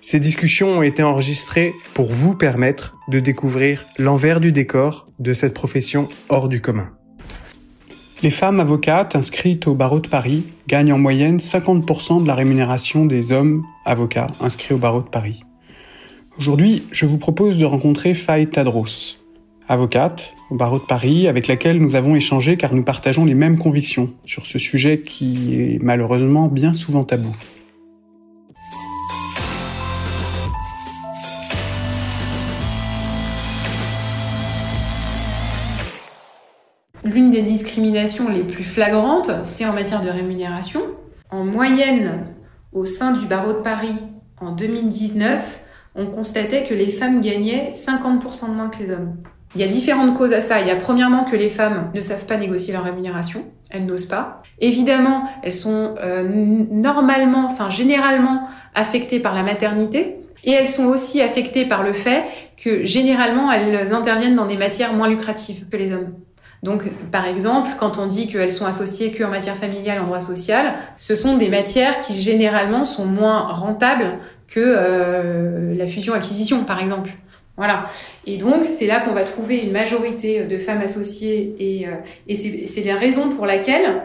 Ces discussions ont été enregistrées pour vous permettre de découvrir l'envers du décor de cette profession hors du commun. Les femmes avocates inscrites au barreau de Paris gagnent en moyenne 50% de la rémunération des hommes avocats inscrits au barreau de Paris. Aujourd'hui, je vous propose de rencontrer Faye Tadros, avocate au barreau de Paris, avec laquelle nous avons échangé car nous partageons les mêmes convictions sur ce sujet qui est malheureusement bien souvent tabou. L'une des discriminations les plus flagrantes, c'est en matière de rémunération. En moyenne, au sein du barreau de Paris, en 2019, on constatait que les femmes gagnaient 50% de moins que les hommes. Il y a différentes causes à ça. Il y a premièrement que les femmes ne savent pas négocier leur rémunération, elles n'osent pas. Évidemment, elles sont euh, normalement, enfin généralement affectées par la maternité. Et elles sont aussi affectées par le fait que généralement elles interviennent dans des matières moins lucratives que les hommes. Donc, par exemple, quand on dit qu'elles sont associées qu'en matière familiale, en droit social, ce sont des matières qui généralement sont moins rentables que euh, la fusion-acquisition, par exemple. Voilà. Et donc, c'est là qu'on va trouver une majorité de femmes associées et, euh, et c'est la raison pour laquelle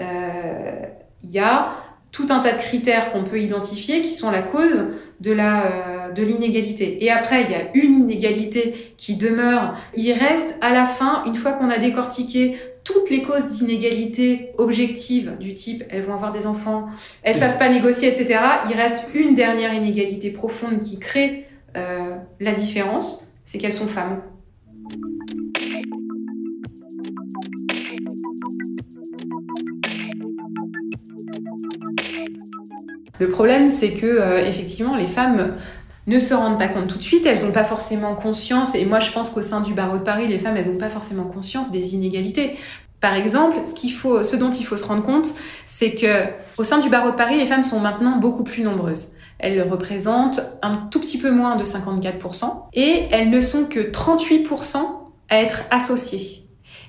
euh, il y a tout un tas de critères qu'on peut identifier qui sont la cause de la euh, de l'inégalité. Et après, il y a une inégalité qui demeure. Il reste à la fin, une fois qu'on a décortiqué toutes les causes d'inégalité objectives du type elles vont avoir des enfants, elles savent pas négocier, etc. Il reste une dernière inégalité profonde qui crée euh, la différence, c'est qu'elles sont femmes. Le problème, c'est que euh, effectivement, les femmes ne se rendent pas compte tout de suite, elles n'ont pas forcément conscience, et moi je pense qu'au sein du barreau de Paris, les femmes, n'ont pas forcément conscience des inégalités. Par exemple, ce, ce dont il faut se rendre compte, c'est que au sein du barreau de Paris, les femmes sont maintenant beaucoup plus nombreuses. Elles représentent un tout petit peu moins de 54%, et elles ne sont que 38% à être associées.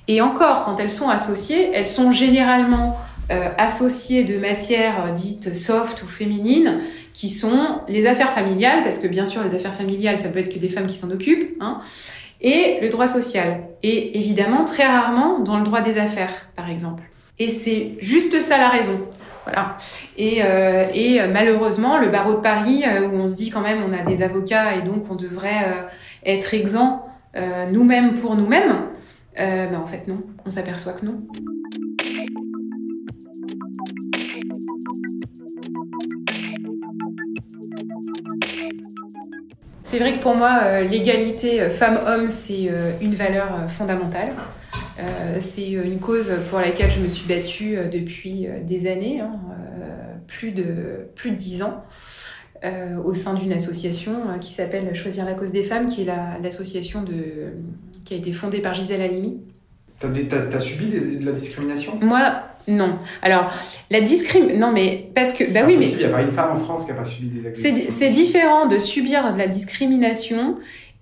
Et encore, quand elles sont associées, elles sont généralement euh, associées de matières dites soft ou féminines, qui sont les affaires familiales, parce que bien sûr les affaires familiales, ça peut être que des femmes qui s'en occupent, hein, et le droit social. Et évidemment, très rarement dans le droit des affaires, par exemple. Et c'est juste ça la raison. Voilà. Et, euh, et malheureusement, le barreau de Paris, euh, où on se dit quand même on a des avocats et donc on devrait euh, être exempt euh, nous-mêmes pour nous-mêmes, ben en fait non, on s'aperçoit que non. C'est vrai que pour moi, euh, l'égalité euh, femmes-hommes, c'est euh, une valeur fondamentale. c'est une cause pour laquelle je me suis battue depuis des années, hein, plus de plus de dix ans, au sein d'une association qui s'appelle Choisir la cause des femmes, qui est l'association de qui a été fondée par Gisèle Halimi. T'as, as, subi de la discrimination? Moi, non. Alors, la discrimination. Non, mais parce que. Bah oui, mais. Il n'y a pas une femme en France qui n'a pas subi des agressions. C'est différent de subir de la discrimination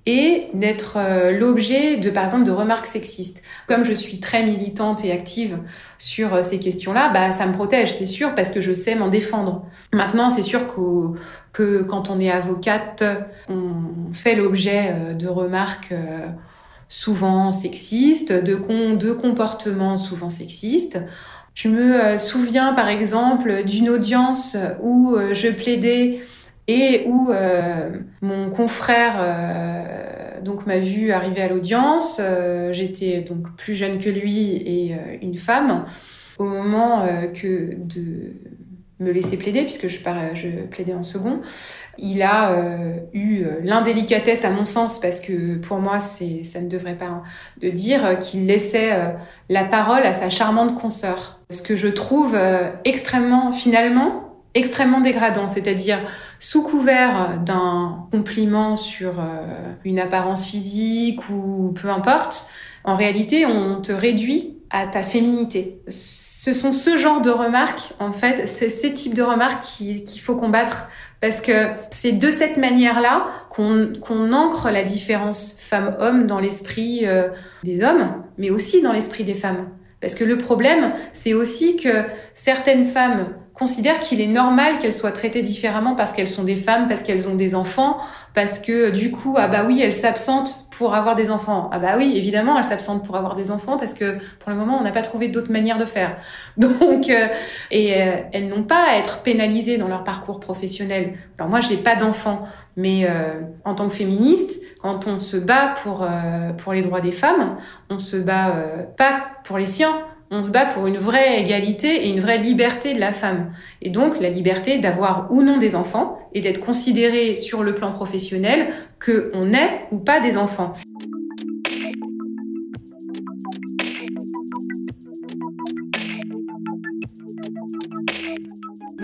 et d'être euh, l'objet de, par exemple, de remarques sexistes. Comme je suis très militante et active sur euh, ces questions-là, bah, ça me protège, c'est sûr, parce que je sais m'en défendre. Maintenant, c'est sûr que, que quand on est avocate, on fait l'objet euh, de remarques souvent sexistes, de, de comportements souvent sexistes. Je me euh, souviens par exemple d'une audience où euh, je plaidais et où euh, mon confrère donc m'a vu arriver à l'audience. J'étais donc plus jeune que lui et une femme. Au moment que de me laisser plaider, puisque je, je plaidais en second. Il a euh, eu euh, l'indélicatesse, à mon sens, parce que pour moi, c'est, ça ne devrait pas, de dire euh, qu'il laissait la parole à sa charmante consoeur. Ce que je trouve extrêmement, finalement, extrêmement dégradant, c'est-à-dire sous couvert d'un compliment sur une apparence physique ou peu importe, en réalité, on te réduit à ta féminité. Ce sont ce genre de remarques, en fait, c'est ces types de remarques qu'il faut combattre parce que c'est de cette manière-là qu'on ancre la différence femme-homme dans l'esprit euh, des hommes, mais aussi dans l'esprit des femmes. Parce que le problème, c'est aussi que certaines femmes considèrent qu'il est normal qu'elles soient traitées différemment parce qu'elles sont des femmes, parce qu'elles ont des enfants, parce que du coup, ah bah oui, elles s'absentent pour avoir des enfants. Ah bah oui, évidemment, elles s'absentent pour avoir des enfants parce que pour le moment, on n'a pas trouvé d'autres manières de faire. Donc, euh, et euh, elles n'ont pas à être pénalisées dans leur parcours professionnel. Alors moi, j'ai pas d'enfants, mais euh, en tant que féministe, quand on se bat pour pour les droits des femmes, on se bat pas pour les siens on se bat pour une vraie égalité et une vraie liberté de la femme. Et donc la liberté d'avoir ou non des enfants et d'être considéré sur le plan professionnel que on est ou pas des enfants.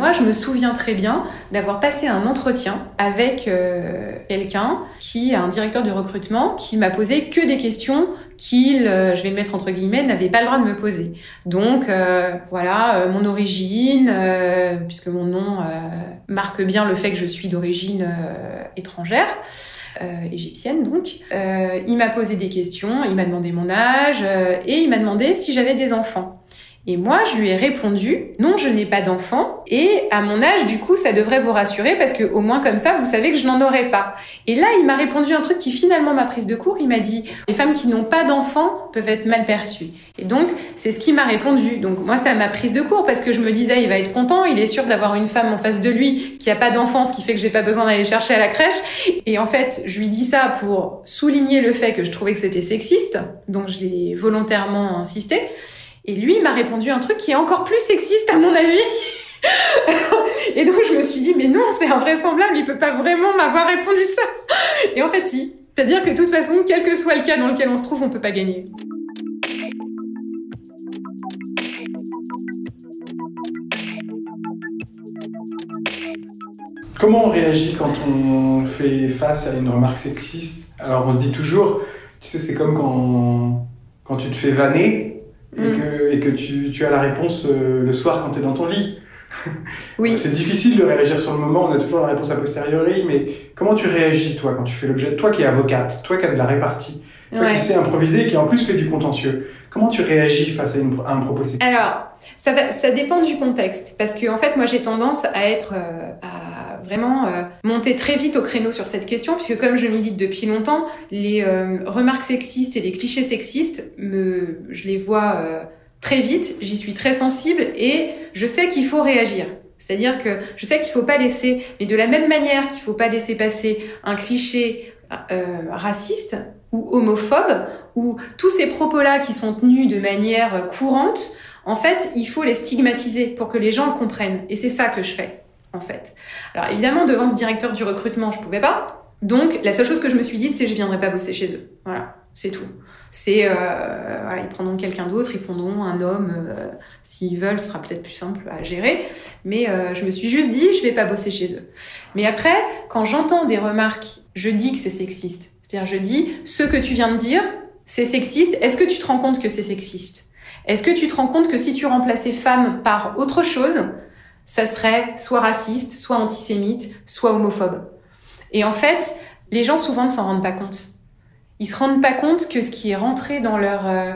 Moi, je me souviens très bien d'avoir passé un entretien avec euh, quelqu'un qui, un directeur de recrutement, qui m'a posé que des questions qu'il, euh, je vais le mettre entre guillemets, n'avait pas le droit de me poser. Donc, euh, voilà, mon origine, puisque mon nom marque bien le fait que je suis d'origine étrangère. égyptienne donc. il m'a posé des questions, il m'a demandé mon âge et il m'a demandé si j'avais des enfants. Et moi, je lui ai répondu, non, je n'ai pas d'enfant. Et à mon âge, du coup, ça devrait vous rassurer parce que au moins comme ça, vous savez que je n'en aurai pas. Et là, il m'a répondu un truc qui finalement m'a prise de court. Il m'a dit, les femmes qui n'ont pas d'enfants peuvent être mal perçues. Et donc, c'est ce qui m'a répondu. Donc moi, ça m'a prise de court parce que je me disais, il va être content. Il est sûr d'avoir une femme en face de lui qui a pas d'enfant, ce qui fait que j'ai pas besoin d'aller chercher à la crèche. Et en fait, je lui dis ça pour souligner le fait que je trouvais que c'était sexiste. Donc je l'ai volontairement insisté. Et lui, il m'a répondu un truc qui est encore plus sexiste à mon avis. et donc je me suis dit, mais non, c'est invraisemblable, il peut pas vraiment m'avoir répondu ça. Et en fait, si. C'est-à-dire que de toute façon, quel que soit le cas dans lequel on se trouve, on peut pas gagner. Comment on réagit quand on fait face à une remarque sexiste? Alors on se dit toujours, tu sais, c'est comme quand, quand tu te fais vanner, et mm. que, et que tu, tu, as la réponse euh, le soir quand tu es dans ton lit. Oui. c'est difficile de réagir sur le moment, on a toujours la réponse a posteriori, mais comment tu réagis toi quand tu fais l'objet, toi qui es avocate, toi qui as de la répartie, toi qui sais improviser et qui en plus fait du contentieux, comment tu réagis face à, une, un propos sexiste Alors, ça, ça dépend du contexte, parce que en fait moi j'ai tendance à être euh, à vraiment euh, monter très vite au créneau sur cette question, puisque comme je milite depuis longtemps, les euh, remarques sexistes et les clichés sexistes, je les vois euh, très vite, j'y suis très sensible et je sais qu'il faut réagir. C'est-à-dire que je sais qu'il faut pas laisser, mais de la même manière qu'il faut pas laisser passer un cliché raciste ou homophobe ou tous ces propos-là qui sont tenus de manière courante, en fait, il faut les stigmatiser pour que les gens le comprennent. Et c'est ça que je fais en fait. Alors évidemment, devant ce directeur du recrutement, je pouvais pas. Donc la seule chose que je me suis dit, c'est je viendrai pas bosser chez eux. Voilà, c'est tout. C'est euh, ils prendront quelqu'un d'autre, ils prendront un homme euh, s'ils veulent, ce sera peut-être plus simple à gérer. Mais euh, je me suis juste dit, je vais pas bosser chez eux. Mais après, quand j'entends des remarques, je dis que c'est sexiste. C'est-à-dire, je dis, ce que tu viens de dire, c'est sexiste. Est-ce que tu te rends compte que c'est sexiste? Est-ce que tu te rends compte que si tu remplaçais femme par autre chose, ça serait soit raciste, soit antisémite, soit homophobe. Et en fait, les gens souvent ne s'en rendent pas compte. Ils se rendent pas compte que ce qui est rentré dans leur euh,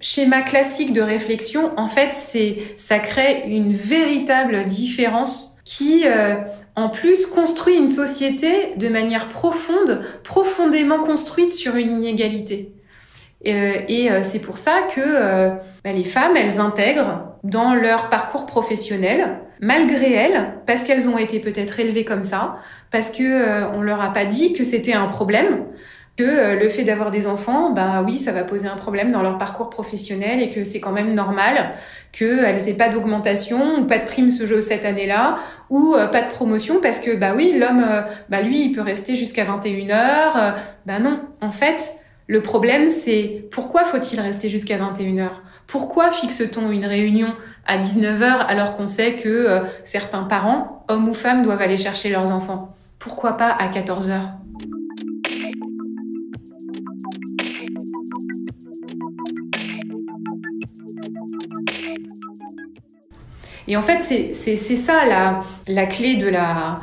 schéma classique de réflexion, en fait, c'est ça crée une véritable différence qui, euh, en plus, construit une société de manière profonde, profondément construite sur une inégalité. Euh, et c'est pour ça que bah, les femmes, elles intègrent dans leur parcours professionnel malgré elles, parce qu'elles ont été peut-être élevées comme ça, parce que euh, on leur a pas dit que c'était un problème, que euh, le fait d'avoir des enfants, ben oui, ça va poser un problème dans leur parcours professionnel et que c'est quand même normal qu'elles aient pas d'augmentation ou pas de prime ce jeu cette année-là ou euh, pas de promotion parce que bah oui, l'homme, bah lui, il peut rester jusqu'à 21 heures. ben non, en fait, le problème c'est pourquoi faut-il rester jusqu'à 21 heures? Pourquoi fixe-t-on une réunion à 19h alors qu'on sait que euh, certains parents, hommes ou femmes, doivent aller chercher leurs enfants? Pourquoi pas à 14h Et en fait, c'est ça la, clé de la,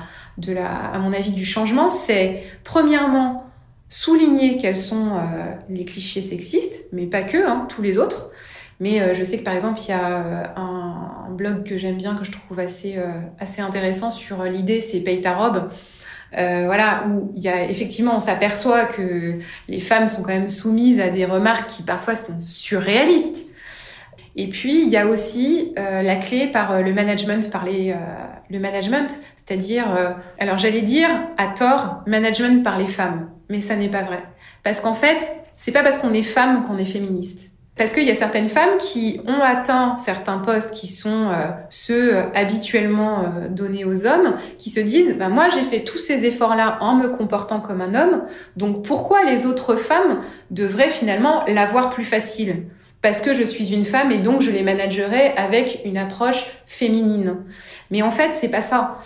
à mon avis, du changement. C'est premièrement souligner quels sont euh, les clichés sexistes, mais pas que, hein, tous les autres. Mais euh, je sais que par exemple, il y a euh, un, blog que j'aime bien, que je trouve assez, assez intéressant sur l'idée, c'est Paye ta robe. voilà, où il y a effectivement, on s'aperçoit que les femmes sont quand même soumises à des remarques qui parfois sont surréalistes. Et puis il y a aussi la clé par le management, par les, le management, c'est-à-dire, alors j'allais dire à tort, management par les femmes mais ça n'est pas vrai. Parce qu'en fait, c'est pas parce qu'on est femme qu'on est féministe. Parce qu'il y a certaines femmes qui ont atteint certains postes qui sont euh, ceux euh, habituellement euh, donnés aux hommes, qui se disent bah, moi j'ai fait tous ces efforts-là en me comportant comme un homme, donc pourquoi les autres femmes devraient finalement l'avoir plus facile? Parce que je suis une femme et donc je les managerai avec une approche féminine. Mais en fait c'est pas ça.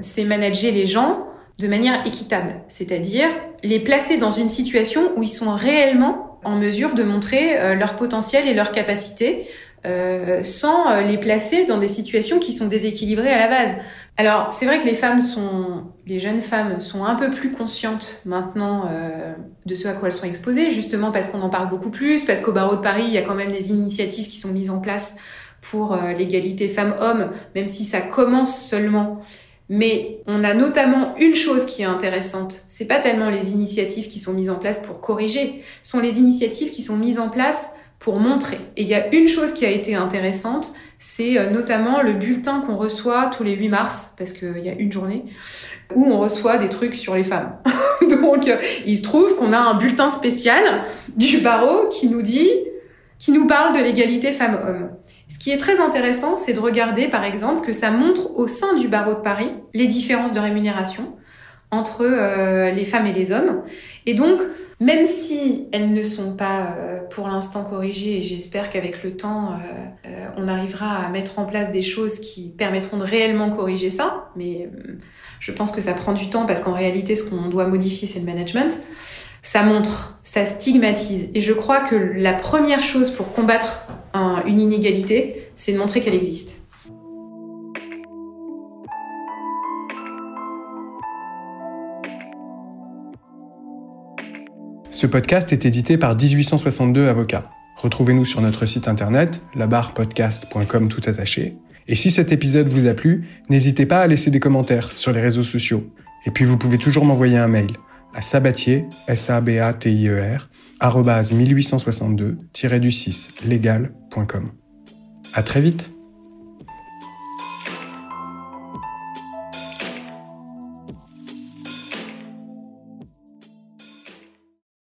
C'est manager les gens de manière équitable, c'est-à-dire les placer dans une situation où ils sont réellement en mesure de montrer euh, leur potentiel et leur capacité euh, sans euh, les placer dans des situations qui sont déséquilibrées à la base. Alors c'est vrai que les femmes sont, les jeunes femmes sont un peu plus conscientes maintenant de ce à quoi elles sont exposées, justement parce qu'on en parle beaucoup plus, parce qu'au barreau de Paris il y a quand même des initiatives qui sont mises en place pour l'égalité femmes-hommes, même si ça commence seulement. Mais on a notamment une chose qui est intéressante. C'est pas tellement les initiatives qui sont mises en place pour corriger, sont les initiatives qui sont mises en place pour montrer. Et il y a une chose qui a été intéressante, c'est euh, notamment le bulletin qu'on reçoit tous les 8 mars, parce qu'il y a une journée, où on reçoit des trucs sur les femmes. Donc, euh, il se trouve qu'on a un bulletin spécial du barreau qui nous dit, qui nous parle de l'égalité femmes-hommes. Ce qui est très intéressant, c'est de regarder par exemple que ça montre au sein du barreau de Paris les différences de rémunération entre euh, les femmes et les hommes. Et donc, même si elles ne sont pas euh, pour l'instant corrigées, et j'espère qu'avec le temps, euh, on arrivera à mettre en place des choses qui permettront de réellement corriger ça, mais je pense que ça prend du temps parce qu'en réalité, ce qu'on doit modifier, c'est le management. Ça montre, ça stigmatise. Et je crois que la première chose pour combattre une inégalité, c'est de montrer qu'elle existe. Ce podcast est édité par 1862 Avocats. Retrouvez-nous sur notre site internet, labarpodcast.com tout attaché. Et si cet épisode vous a plu, n'hésitez pas à laisser des commentaires sur les réseaux sociaux. Et puis vous pouvez toujours m'envoyer un mail à sabatier, s a b a t i e r 1862-du6 légal.com. À très vite.